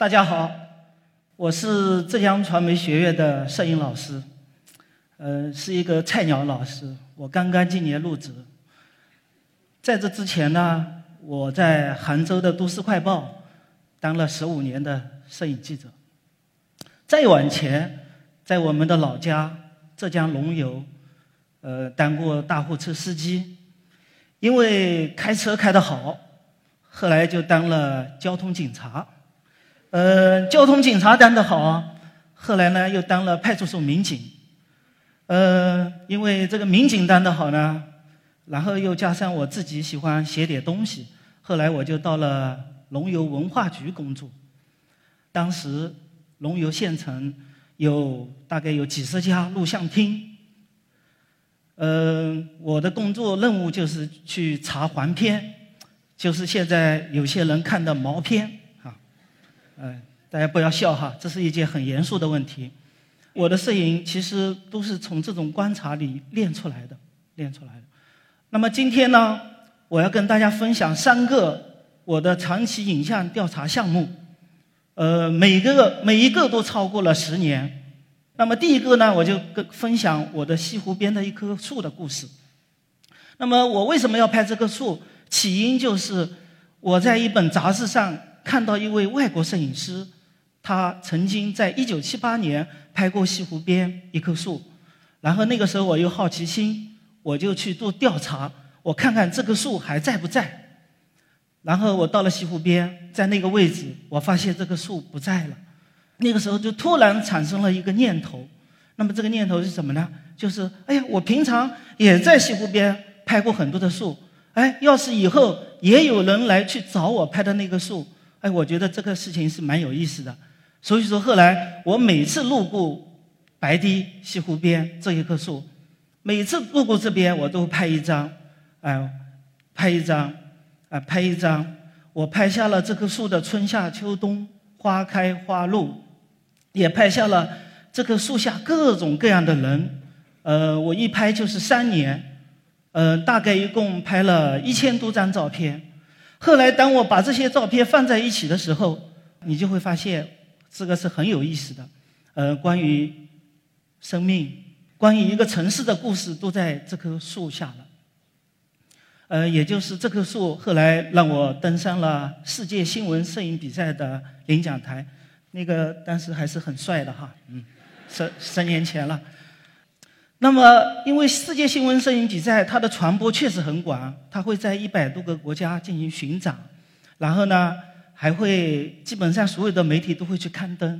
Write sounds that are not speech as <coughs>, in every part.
大家好，我是浙江传媒学院的摄影老师，呃，是一个菜鸟老师，我刚刚今年入职。在这之前呢，我在杭州的《都市快报》当了十五年的摄影记者。再往前，在我们的老家浙江龙游，呃，当过大货车司机，因为开车开得好，后来就当了交通警察。呃，交通警察当得好，后来呢又当了派出所民警。呃，因为这个民警当得好呢。然后又加上我自己喜欢写点东西，后来我就到了龙游文化局工作。当时龙游县城有大概有几十家录像厅，嗯，我的工作任务就是去查黄片，就是现在有些人看的毛片啊，嗯，大家不要笑哈，这是一件很严肃的问题。我的摄影其实都是从这种观察里练出来的，练出来的。那么今天呢，我要跟大家分享三个我的长期影像调查项目，呃，每个每一个都超过了十年。那么第一个呢，我就跟分享我的西湖边的一棵树的故事。那么我为什么要拍这棵树？起因就是我在一本杂志上看到一位外国摄影师，他曾经在一九七八年拍过西湖边一棵树，然后那个时候我有好奇心。我就去做调查，我看看这棵树还在不在。然后我到了西湖边，在那个位置，我发现这棵树不在了。那个时候就突然产生了一个念头，那么这个念头是什么呢？就是哎呀，我平常也在西湖边拍过很多的树，哎，要是以后也有人来去找我拍的那个树，哎，我觉得这个事情是蛮有意思的。所以说后来我每次路过白堤西湖边这一棵树。每次路过这边，我都拍一张，哎，拍一张，啊，拍一张。我拍下了这棵树的春夏秋冬花开花落，也拍下了这棵树下各种各样的人。呃，我一拍就是三年，呃，大概一共拍了一千多张照片。后来，当我把这些照片放在一起的时候，你就会发现这个是很有意思的。呃，关于生命。关于一个城市的故事都在这棵树下了，呃，也就是这棵树后来让我登上了世界新闻摄影比赛的领奖台，那个当时还是很帅的哈，嗯，十十年前了。那么，因为世界新闻摄影比赛它的传播确实很广，它会在一百多个国家进行巡展，然后呢，还会基本上所有的媒体都会去刊登。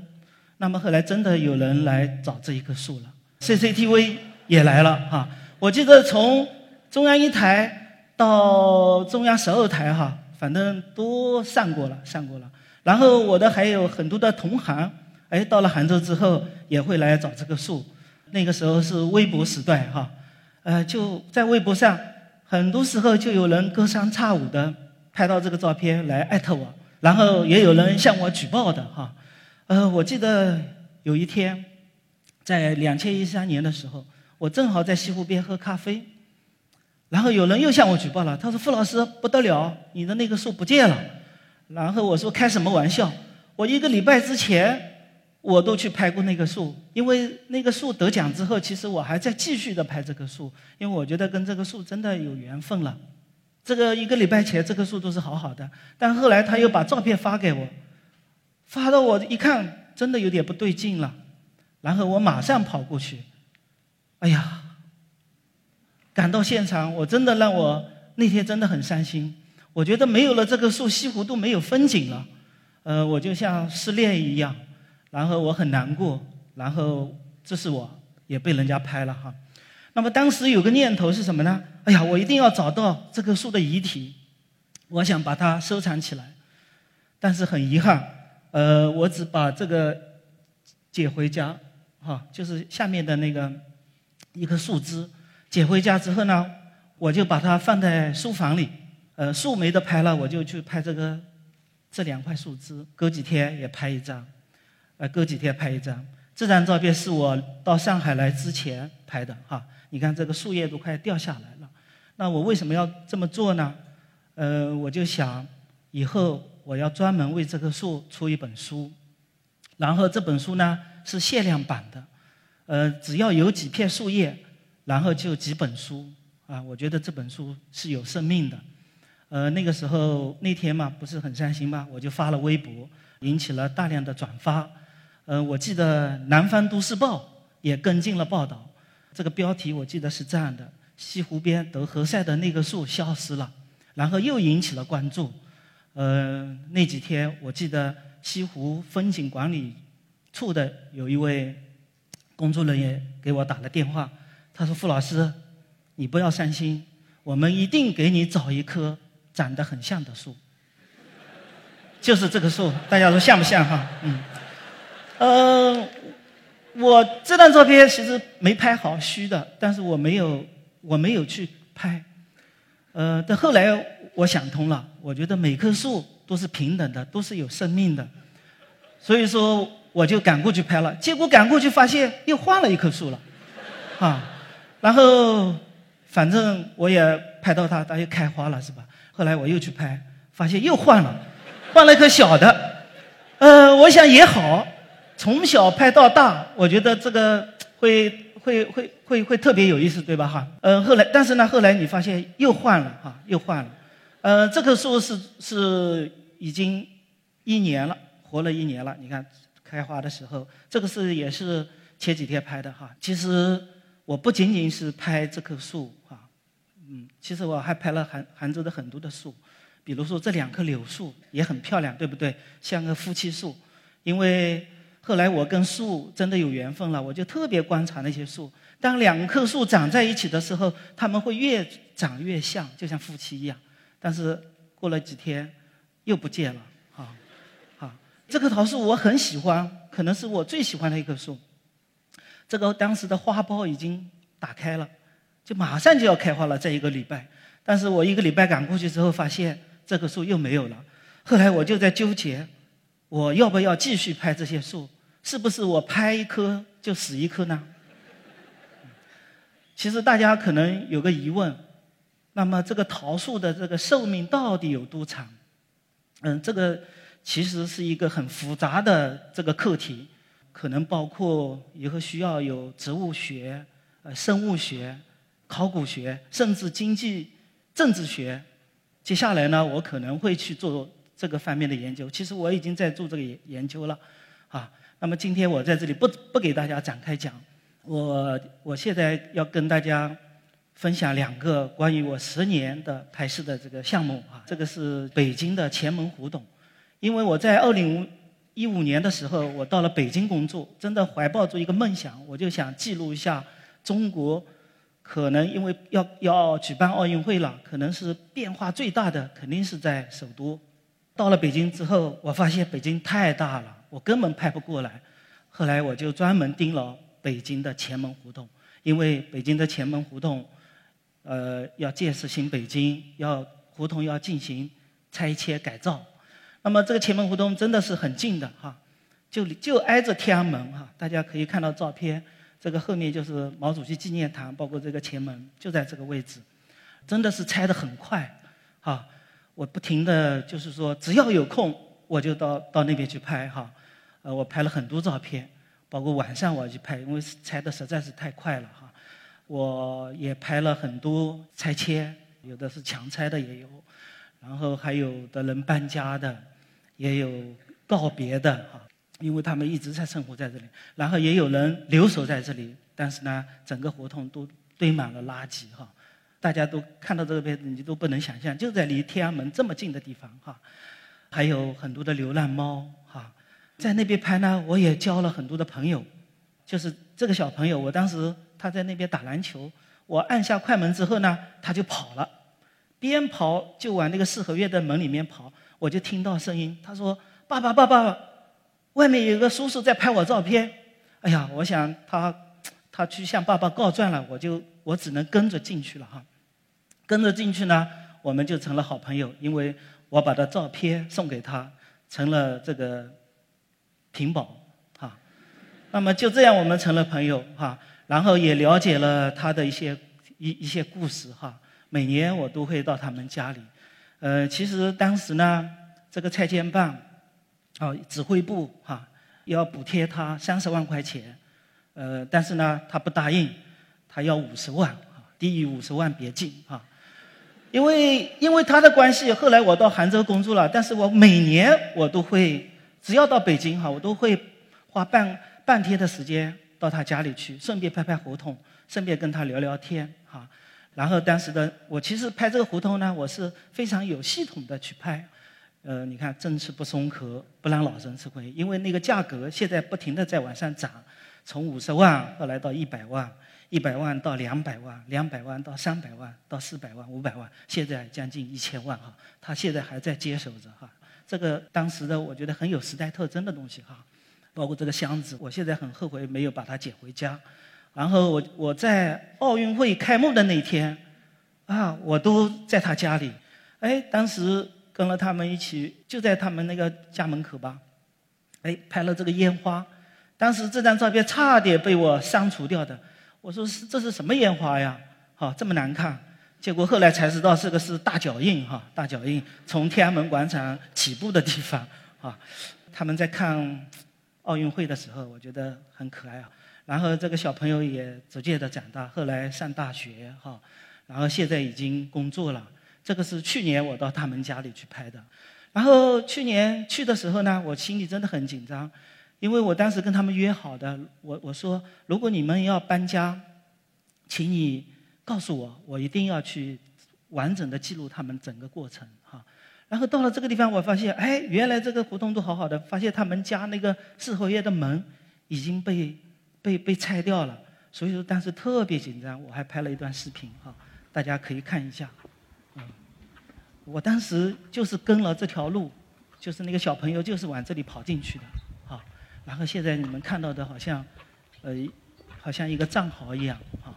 那么后来真的有人来找这一棵树了。CCTV 也来了哈，我记得从中央一台到中央十二台哈，反正都上过了，上过了。然后我的还有很多的同行，哎，到了杭州之后也会来找这个树。那个时候是微博时代哈，呃，就在微博上，很多时候就有人隔三差五的拍到这个照片来艾特我，然后也有人向我举报的哈。呃，我记得有一天。在两千一三年的时候，我正好在西湖边喝咖啡，然后有人又向我举报了。他说：“傅老师不得了，你的那个树不见了。”然后我说：“开什么玩笑？我一个礼拜之前我都去拍过那个树，因为那个树得奖之后，其实我还在继续的拍这棵树，因为我觉得跟这个树真的有缘分了。这个一个礼拜前这棵树都是好好的，但后来他又把照片发给我，发到我一看，真的有点不对劲了。”然后我马上跑过去，哎呀，赶到现场，我真的让我那天真的很伤心。我觉得没有了这棵树，西湖都没有风景了，呃，我就像失恋一样，然后我很难过，然后这是我也被人家拍了哈。那么当时有个念头是什么呢？哎呀，我一定要找到这棵树的遗体，我想把它收藏起来。但是很遗憾，呃，我只把这个捡回家。哈，就是下面的那个一棵树枝，捡回家之后呢，我就把它放在书房里。呃，树没得拍了，我就去拍这个这两块树枝。隔几天也拍一张，呃，隔几天拍一张。这张照片是我到上海来之前拍的哈。你看这个树叶都快掉下来了。那我为什么要这么做呢？呃，我就想以后我要专门为这棵树出一本书，然后这本书呢是限量版的，呃，只要有几片树叶，然后就几本书啊。我觉得这本书是有生命的。呃，那个时候那天嘛不是很伤心嘛，我就发了微博，引起了大量的转发。呃，我记得《南方都市报》也跟进了报道，这个标题我记得是这样的：西湖边德和赛的那个树消失了。然后又引起了关注，呃，那几天我记得西湖风景管理处的有一位工作人员给我打了电话，他说：“傅老师，你不要伤心，我们一定给你找一棵长得很像的树，就是这棵树，大家说像不像哈？嗯，呃，我这张照片其实没拍好，虚的，但是我没有，我没有去拍。”呃，但后来我想通了，我觉得每棵树都是平等的，都是有生命的，所以说我就赶过去拍了。结果赶过去发现又换了一棵树了，啊，然后反正我也拍到它，它又开花了，是吧？后来我又去拍，发现又换了，换了一棵小的。呃，我想也好，从小拍到大，我觉得这个会。会会会会特别有意思，对吧？哈，嗯，后来，但是呢，后来你发现又换了，哈，又换了，呃，这棵树是是已经一年了，活了一年了。你看开花的时候，这个是也是前几天拍的，哈。其实我不仅仅是拍这棵树，哈，嗯，其实我还拍了杭杭州的很多的树，比如说这两棵柳树也很漂亮，对不对？像个夫妻树，因为。后来我跟树真的有缘分了，我就特别观察那些树。当两棵树长在一起的时候，它们会越长越像，就像夫妻一样。但是过了几天，又不见了。啊，啊，这棵桃树我很喜欢，可能是我最喜欢的一棵树。这个当时的花苞已经打开了，就马上就要开花了，在一个礼拜。但是我一个礼拜赶过去之后，发现这棵树又没有了。后来我就在纠结。我要不要继续拍这些树？是不是我拍一棵就死一棵呢？其实大家可能有个疑问，那么这个桃树的这个寿命到底有多长？嗯，这个其实是一个很复杂的这个课题，可能包括以后需要有植物学、呃生物学、考古学，甚至经济、政治学。接下来呢，我可能会去做。这个方面的研究，其实我已经在做这个研研究了，啊，那么今天我在这里不不给大家展开讲，我我现在要跟大家分享两个关于我十年的拍摄的这个项目啊，这个是北京的前门胡同，因为我在二零一五年的时候，我到了北京工作，真的怀抱着一个梦想，我就想记录一下中国，可能因为要要举办奥运会了，可能是变化最大的，肯定是在首都。到了北京之后，我发现北京太大了，我根本拍不过来。后来我就专门盯了北京的前门胡同，因为北京的前门胡同，呃，要建设新北京，要胡同要进行拆迁改造。那么这个前门胡同真的是很近的哈，就就挨着天安门哈，大家可以看到照片，这个后面就是毛主席纪念堂，包括这个前门就在这个位置，真的是拆得很快，哈。我不停的就是说，只要有空我就到到那边去拍哈，呃，我拍了很多照片，包括晚上我去拍，因为拆的实在是太快了哈。我也拍了很多拆迁，有的是强拆的也有，然后还有的人搬家的，也有告别的哈，因为他们一直在生活在这里，然后也有人留守在这里，但是呢，整个胡同都堆满了垃圾哈。大家都看到这个片子，你都不能想象，就在离天安门这么近的地方哈，还有很多的流浪猫哈，在那边拍呢，我也交了很多的朋友，就是这个小朋友，我当时他在那边打篮球，我按下快门之后呢，他就跑了，边跑就往那个四合院的门里面跑，我就听到声音，他说：“爸爸，爸爸，外面有个叔叔在拍我照片。”哎呀，我想他他去向爸爸告状了，我就我只能跟着进去了哈。跟着进去呢，我们就成了好朋友，因为我把他照片送给他，成了这个屏保，哈。那么就这样，我们成了朋友，哈。然后也了解了他的一些一一些故事，哈。每年我都会到他们家里，呃，其实当时呢，这个拆迁办，啊，指挥部哈，要补贴他三十万块钱，呃，但是呢，他不答应，他要五十万，低于五十万别进啊。因为因为他的关系，后来我到杭州工作了，但是我每年我都会，只要到北京哈，我都会花半半天的时间到他家里去，顺便拍拍合同，顺便跟他聊聊天哈。然后当时的我其实拍这个合同呢，我是非常有系统的去拍，呃，你看针刺不松口，不让老人吃亏，因为那个价格现在不停的在往上涨，从五十万后来到一百万。一百万到两百万，两百万到三百万，到四百万、五百万，现在将近一千万哈。他现在还在接手着哈。这个当时的我觉得很有时代特征的东西哈，包括这个箱子，我现在很后悔没有把它捡回家。然后我我在奥运会开幕的那天，啊，我都在他家里，哎，当时跟了他们一起，就在他们那个家门口吧，哎，拍了这个烟花。当时这张照片差点被我删除掉的。我说是这是什么烟花呀？哈，这么难看。结果后来才知道这个是大脚印哈，大脚印从天安门广场起步的地方 <laughs> 啊。他们在看奥运会的时候，我觉得很可爱啊。然后这个小朋友也逐渐的长大，后来上大学哈，然后现在已经工作了。这个是去年我到他们家里去拍的。然后去年去的时候呢，我心里真的很紧张。因为我当时跟他们约好的，我我说如果你们要搬家，请你告诉我，我一定要去完整的记录他们整个过程哈。然后到了这个地方，我发现，哎，原来这个胡同都好好的，发现他们家那个四合院的门已经被被被拆掉了，所以说当时特别紧张，我还拍了一段视频哈，大家可以看一下。嗯，我当时就是跟了这条路，就是那个小朋友就是往这里跑进去的。然后现在你们看到的好像，呃，好像一个藏獒一样啊。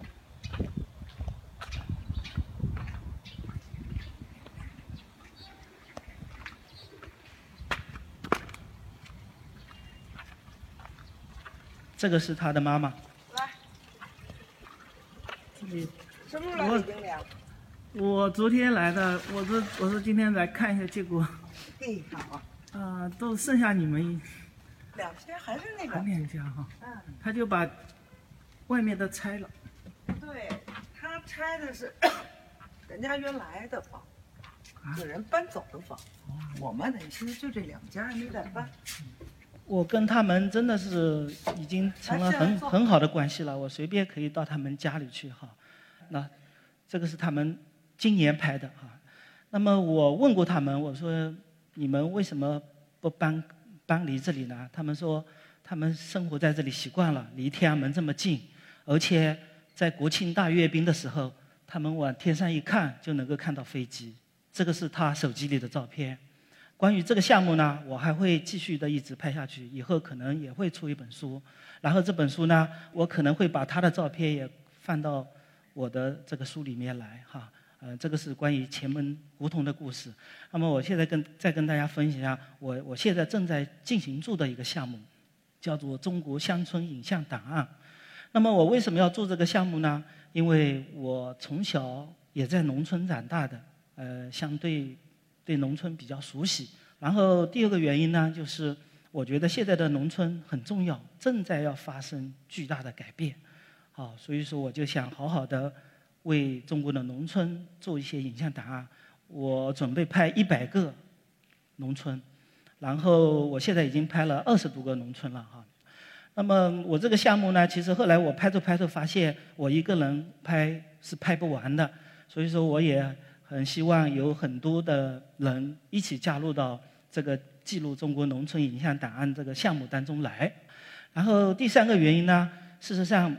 这个是他的妈妈。来。你什么时候来我昨天来的，我是我是今天来看一下，结果。嘿，好。啊，都剩下你们。两天还是那个两家哈，嗯，他就把外面的拆了。对他拆的是 <coughs> 人家原来的房，有人搬走的房。我们等于其实就这两家还没在搬。我跟他们真的是已经成了很很好的关系了，我随便可以到他们家里去哈。那这个是他们今年拍的哈。那么我问过他们，我说你们为什么不搬？搬离这里呢？他们说，他们生活在这里习惯了，离天安门这么近，而且在国庆大阅兵的时候，他们往天上一看就能够看到飞机。这个是他手机里的照片。关于这个项目呢，我还会继续的一直拍下去，以后可能也会出一本书。然后这本书呢，我可能会把他的照片也放到我的这个书里面来哈。呃，这个是关于前门胡同的故事。那么，我现在跟再跟大家分享一下，我我现在正在进行做的一个项目，叫做《中国乡村影像档案》。那么，我为什么要做这个项目呢？因为我从小也在农村长大的，呃，相对对农村比较熟悉。然后，第二个原因呢，就是我觉得现在的农村很重要，正在要发生巨大的改变。好，所以说我就想好好的。为中国的农村做一些影像档案，我准备拍一百个农村，然后我现在已经拍了二十多个农村了哈。那么我这个项目呢，其实后来我拍着拍着发现，我一个人拍是拍不完的，所以说我也很希望有很多的人一起加入到这个记录中国农村影像档案这个项目当中来。然后第三个原因呢，事实上。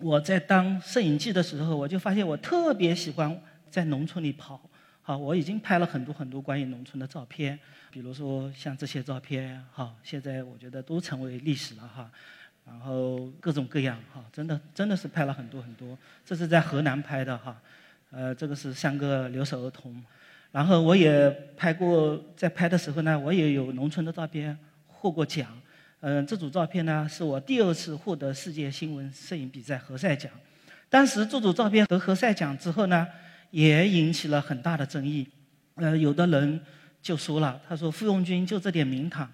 我在当摄影记的时候，我就发现我特别喜欢在农村里跑。好，我已经拍了很多很多关于农村的照片，比如说像这些照片，哈，现在我觉得都成为历史了哈。然后各种各样，哈，真的真的是拍了很多很多。这是在河南拍的哈，呃，这个是三个留守儿童。然后我也拍过，在拍的时候呢，我也有农村的照片获过奖。嗯，这组照片呢，是我第二次获得世界新闻摄影比赛何赛奖。当时这组照片得何赛奖之后呢，也引起了很大的争议。呃，有的人就说了，他说傅用军就这点名堂，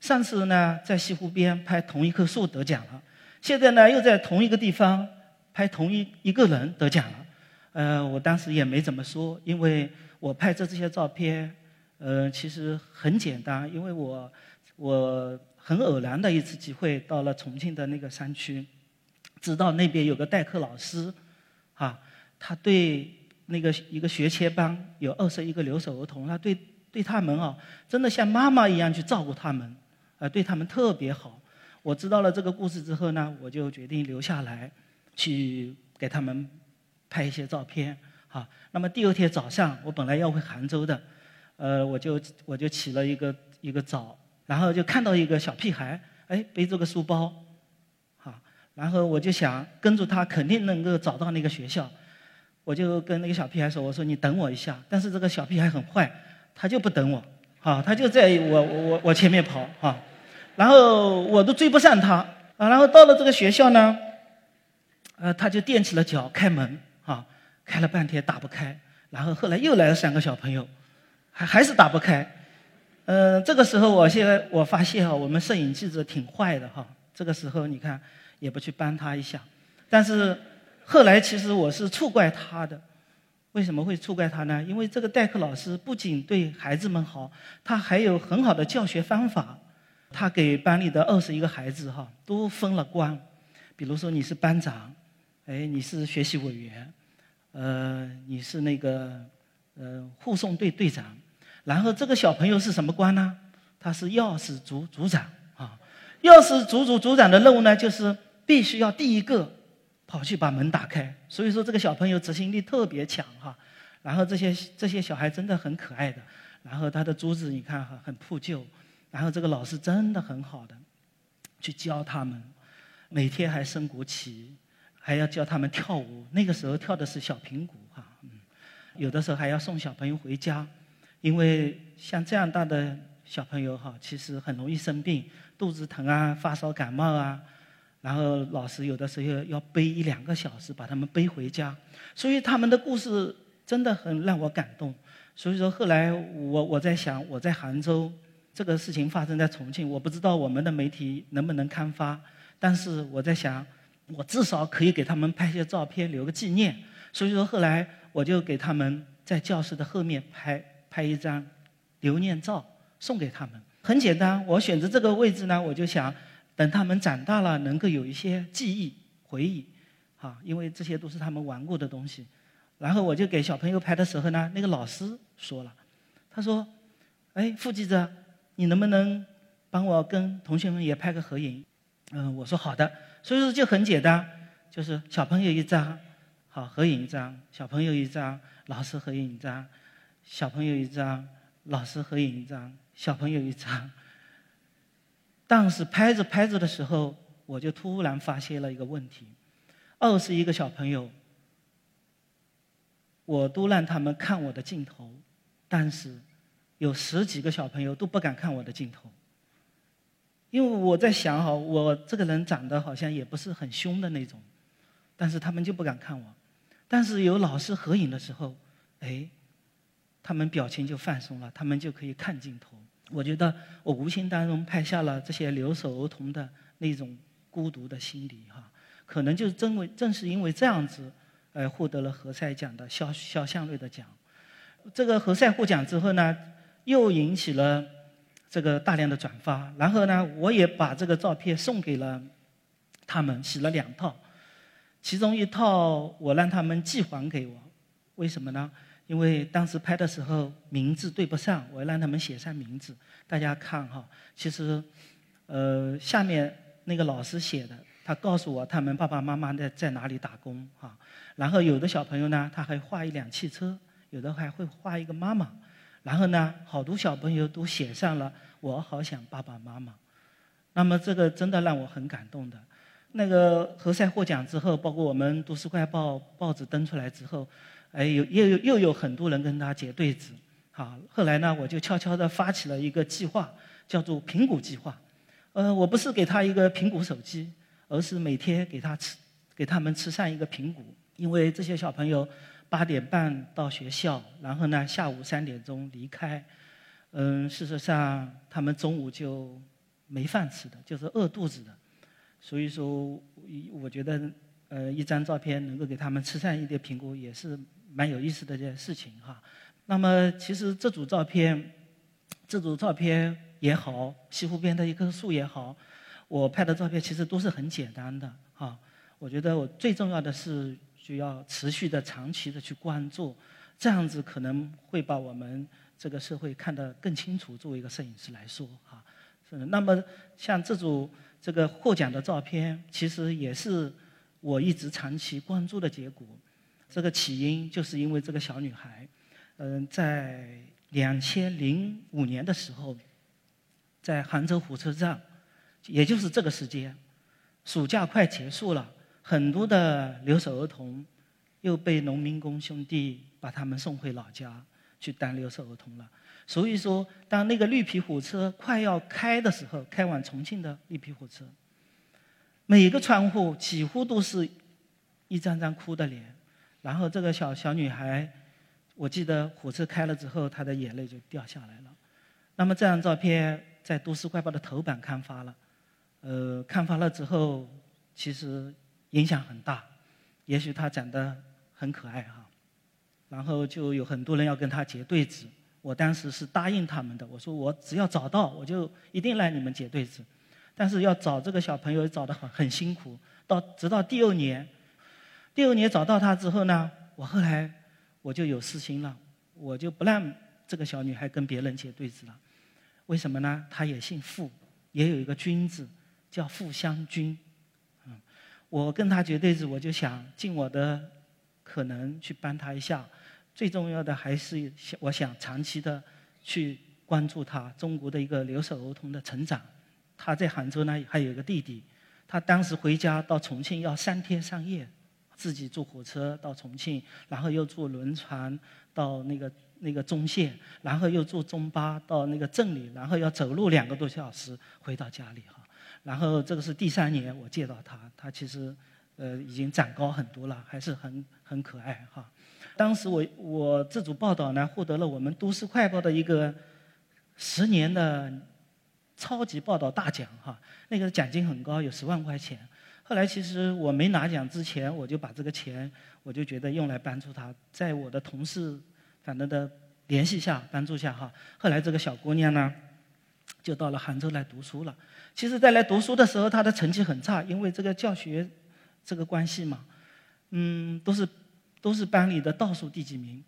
上次呢在西湖边拍同一棵树得奖了，现在呢又在同一个地方拍同一一个人得奖了。呃，我当时也没怎么说，因为我拍这这些照片，呃，其实很简单，因为我我很偶然的一次机会到了重庆的那个山区，知道那边有个代课老师，啊，他对那个一个学前班有二十一个留守儿童，他对对他们啊，真的像妈妈一样去照顾他们，啊，对他们特别好。我知道了这个故事之后呢，我就决定留下来，去给他们拍一些照片。好，那么第二天早上，我本来要回杭州的，呃，我就我就起了一个一个早，然后就看到一个小屁孩，哎，背着个书包，啊，然后我就想跟着他，肯定能够找到那个学校，我就跟那个小屁孩说：“我说你等我一下。”但是这个小屁孩很坏，他就不等我，啊，他就在我我我前面跑，哈，然后我都追不上他，啊，然后到了这个学校呢，呃，他就踮起了脚开门，啊。开了半天打不开，然后后来又来了三个小朋友，还还是打不开。嗯，这个时候我现在我发现啊，我们摄影记者挺坏的哈。这个时候你看也不去帮他一下，但是后来其实我是错怪他的。为什么会错怪他呢？因为这个代课老师不仅对孩子们好，他还有很好的教学方法。他给班里的二十一个孩子哈都分了官，比如说你是班长，哎，你是学习委员。呃，你是那个呃护送队队长，然后这个小朋友是什么官呢？他是钥匙组组长啊。钥匙组组组长的任务呢，就是必须要第一个跑去把门打开。所以说这个小朋友执行力特别强哈。然后这些这些小孩真的很可爱的。然后他的桌子你看哈很破旧，然后这个老师真的很好的去教他们，每天还升国旗。还要教他们跳舞，那个时候跳的是小苹果哈，嗯，有的时候还要送小朋友回家，因为像这样大的小朋友哈，其实很容易生病，肚子疼啊，发烧感冒啊，然后老师有的时候要背一两个小时把他们背回家，所以他们的故事真的很让我感动。所以说后来我我在想，我在杭州这个事情发生在重庆，我不知道我们的媒体能不能刊发，但是我在想。我至少可以给他们拍些照片，留个纪念。所以说，后来我就给他们在教室的后面拍拍一张留念照，送给他们。很简单，我选择这个位置呢，我就想等他们长大了能够有一些记忆回忆，啊，因为这些都是他们玩过的东西。然后我就给小朋友拍的时候呢，那个老师说了，他说：“哎，副记者，你能不能帮我跟同学们也拍个合影？”嗯，我说好的。所以说就很简单，就是小朋友一张，好合影一张；小朋友一张，老师合影一张；小朋友一张，老师合影一张；小朋友一张。但是拍着拍着的时候，我就突然发现了一个问题：二十一个小朋友，我都让他们看我的镜头，但是有十几个小朋友都不敢看我的镜头。因为我在想哈，我这个人长得好像也不是很凶的那种，但是他们就不敢看我。但是有老师合影的时候，哎，他们表情就放松了，他们就可以看镜头。我觉得我无形当中拍下了这些留守儿童的那种孤独的心理哈。可能就是正为正是因为这样子，呃，获得了何塞奖的肖肖像类的奖。这个何塞获奖之后呢，又引起了。这个大量的转发，然后呢，我也把这个照片送给了他们，洗了两套，其中一套我让他们寄还给我，为什么呢？因为当时拍的时候名字对不上，我让他们写上名字。大家看哈，其实，呃，下面那个老师写的，他告诉我他们爸爸妈妈在在哪里打工哈，然后有的小朋友呢，他还画一辆汽车，有的还会画一个妈妈。然后呢，好多小朋友都写上了“我好想爸爸妈妈”，那么这个真的让我很感动的。那个何塞获奖之后，包括我们《都市快报》报纸登出来之后，哎，有又有又有很多人跟他结对子。好，后来呢，我就悄悄地发起了一个计划，叫做“苹果计划”。呃，我不是给他一个苹果手机，而是每天给他吃，给他们吃上一个苹果，因为这些小朋友。八点半到学校，然后呢，下午三点钟离开。嗯，事实上他们中午就没饭吃的，就是饿肚子的。所以说，我觉得呃，一张照片能够给他们慈善一点评估，也是蛮有意思的一件事情哈。那么，其实这组照片，这组照片也好，西湖边的一棵树也好，我拍的照片其实都是很简单的哈。我觉得我最重要的是，就要持续的、长期的去关注，这样子可能会把我们这个社会看得更清楚。作为一个摄影师来说，哈，是。那么像这组这个获奖的照片，其实也是我一直长期关注的结果。这个起因就是因为这个小女孩，嗯，在两千零五年的时候，在杭州火车站，也就是这个时间，暑假快结束了。很多的留守儿童又被农民工兄弟把他们送回老家去当留守儿童了。所以说，当那个绿皮火车快要开的时候，开往重庆的绿皮火车，每个窗户几乎都是一张张哭的脸。然后这个小小女孩，我记得火车开了之后，她的眼泪就掉下来了。那么这张照片在《都市快报》的头版刊发了，呃，刊发了之后，其实。影响很大，也许她长得很可爱哈，然后就有很多人要跟她结对子。我当时是答应他们的，我说我只要找到，我就一定让你们结对子。但是要找这个小朋友找得很很辛苦，到直到第二年，第二年找到他之后呢，我后来我就有私心了，我就不让这个小女孩跟别人结对子了。为什么呢？她也姓傅，也有一个君字，叫傅香君。我跟他结对子，我就想尽我的可能去帮他一下。最重要的还是想，我想长期的去关注他中国的一个留守儿童的成长。他在杭州呢，还有一个弟弟，他当时回家到重庆要三天三夜，自己坐火车到重庆，然后又坐轮船到那个那个中线，然后又坐中巴到那个镇里，然后要走路两个多小时回到家里哈。然后这个是第三年我见到他，他其实呃已经长高很多了，还是很很可爱哈。当时我我这组报道呢获得了我们都市快报的一个十年的超级报道大奖哈，那个奖金很高，有十万块钱。后来其实我没拿奖之前，我就把这个钱我就觉得用来帮助他，在我的同事反正的联系下帮助下哈。后来这个小姑娘呢。就到了杭州来读书了。其实，在来读书的时候，她的成绩很差，因为这个教学这个关系嘛，嗯，都是都是班里的倒数第几名。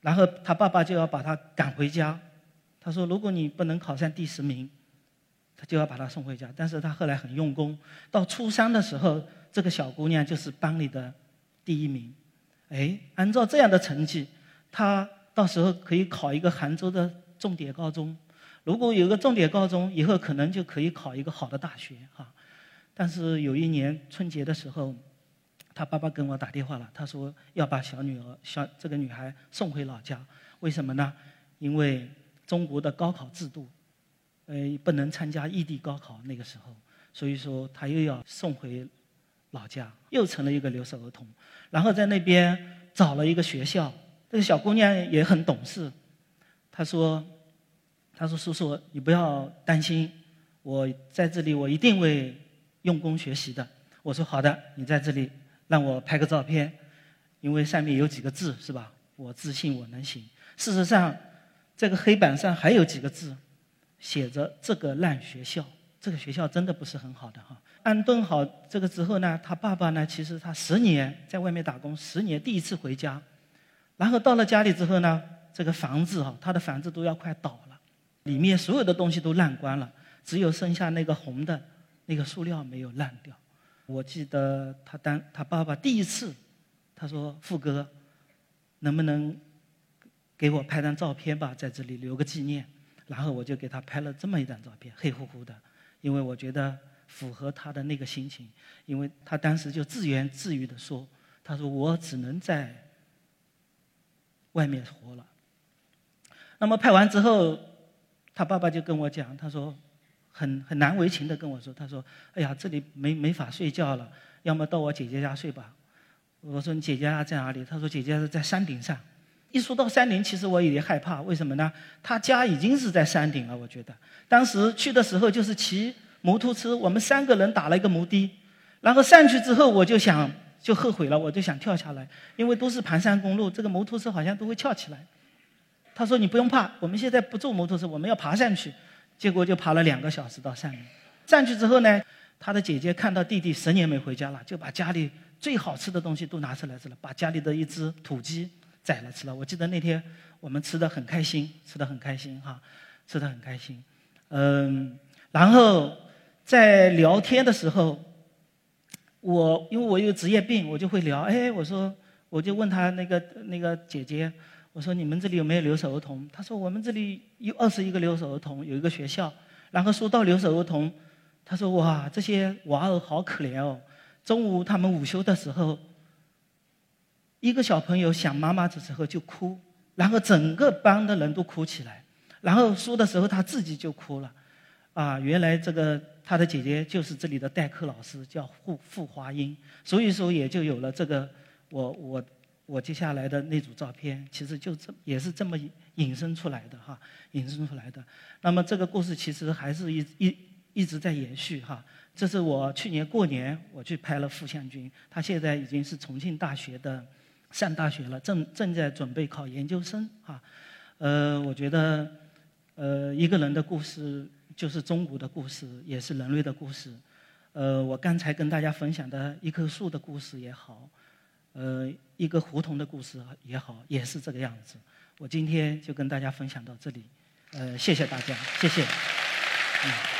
然后他爸爸就要把他赶回家。他说：“如果你不能考上第十名，他就要把他送回家。”但是他后来很用功，到初三的时候，这个小姑娘就是班里的第一名。哎，按照这样的成绩，他到时候可以考一个杭州的重点高中。如果有个重点高中，以后可能就可以考一个好的大学哈。但是有一年春节的时候，他爸爸跟我打电话了，他说要把小女儿、小这个女孩送回老家。为什么呢？因为中国的高考制度，呃，不能参加异地高考那个时候，所以说他又要送回老家，又成了一个留守儿童。然后在那边找了一个学校，这个小姑娘也很懂事，她说。他说：“叔叔，你不要担心，我在这里，我一定会用功学习的。”我说：“好的，你在这里让我拍个照片，因为上面有几个字，是吧？我自信我能行。事实上，这个黑板上还有几个字，写着‘这个烂学校’，这个学校真的不是很好的哈。安顿好这个之后呢，他爸爸呢，其实他十年在外面打工，十年第一次回家，然后到了家里之后呢，这个房子哈，他的房子都要快倒了。”里面所有的东西都烂光了，只有剩下那个红的那个塑料没有烂掉。我记得他当他爸爸第一次，他说：“富哥，能不能给我拍张照片吧，在这里留个纪念。”然后我就给他拍了这么一张照片，黑乎乎的，因为我觉得符合他的那个心情。因为他当时就自言自语的说：“他说我只能在外面活了。”那么拍完之后。他爸爸就跟我讲，他说，很很难为情的跟我说，他说，哎呀，这里没没法睡觉了，要么到我姐姐家睡吧。我说你姐姐家在哪里？他说姐姐是在山顶上。一说到山顶，其实我有点害怕，为什么呢？他家已经是在山顶了，我觉得。当时去的时候就是骑摩托车，我们三个人打了一个摩的，然后上去之后我就想就后悔了，我就想跳下来，因为都是盘山公路，这个摩托车好像都会翘起来。他说你不用怕，我们现在不坐摩托车，我们要爬上去。结果就爬了两个小时到上面，上去之后呢，他的姐姐看到弟弟十年没回家了，就把家里最好吃的东西都拿出来吃了，把家里的一只土鸡。宰了吃了，我记得那天我们吃的很开心，吃的很开心哈，吃的很开心。嗯，然后在聊天的时候，我因为我有职业病，我就会聊。哎，我说我就问他那个那个姐姐，我说你们这里有没有留守儿童？他说我们这里有二十一个留守儿童，有一个学校。然后说到留守儿童，他说哇，这些娃儿好可怜哦，中午他们午休的时候。一个小朋友想妈妈的时候就哭，然后整个班的人都哭起来，然后说的时候他自己就哭了，啊，原来这个他的姐姐就是这里的代课老师，叫傅傅华英，所以说也就有了这个我我我接下来的那组照片，其实就这也是这么引申出来的哈，引申出来的。那么这个故事其实还是一一一直在延续哈。这是我去年过年我去拍了傅向军，他现在已经是重庆大学的。上大学了，正正在准备考研究生啊。呃，我觉得，呃，一个人的故事就是中国的故事，也是人类的故事。呃，我刚才跟大家分享的一棵树的故事也好，呃，一个胡同的故事也好，也是这个样子。我今天就跟大家分享到这里，呃，谢谢大家，谢谢。嗯。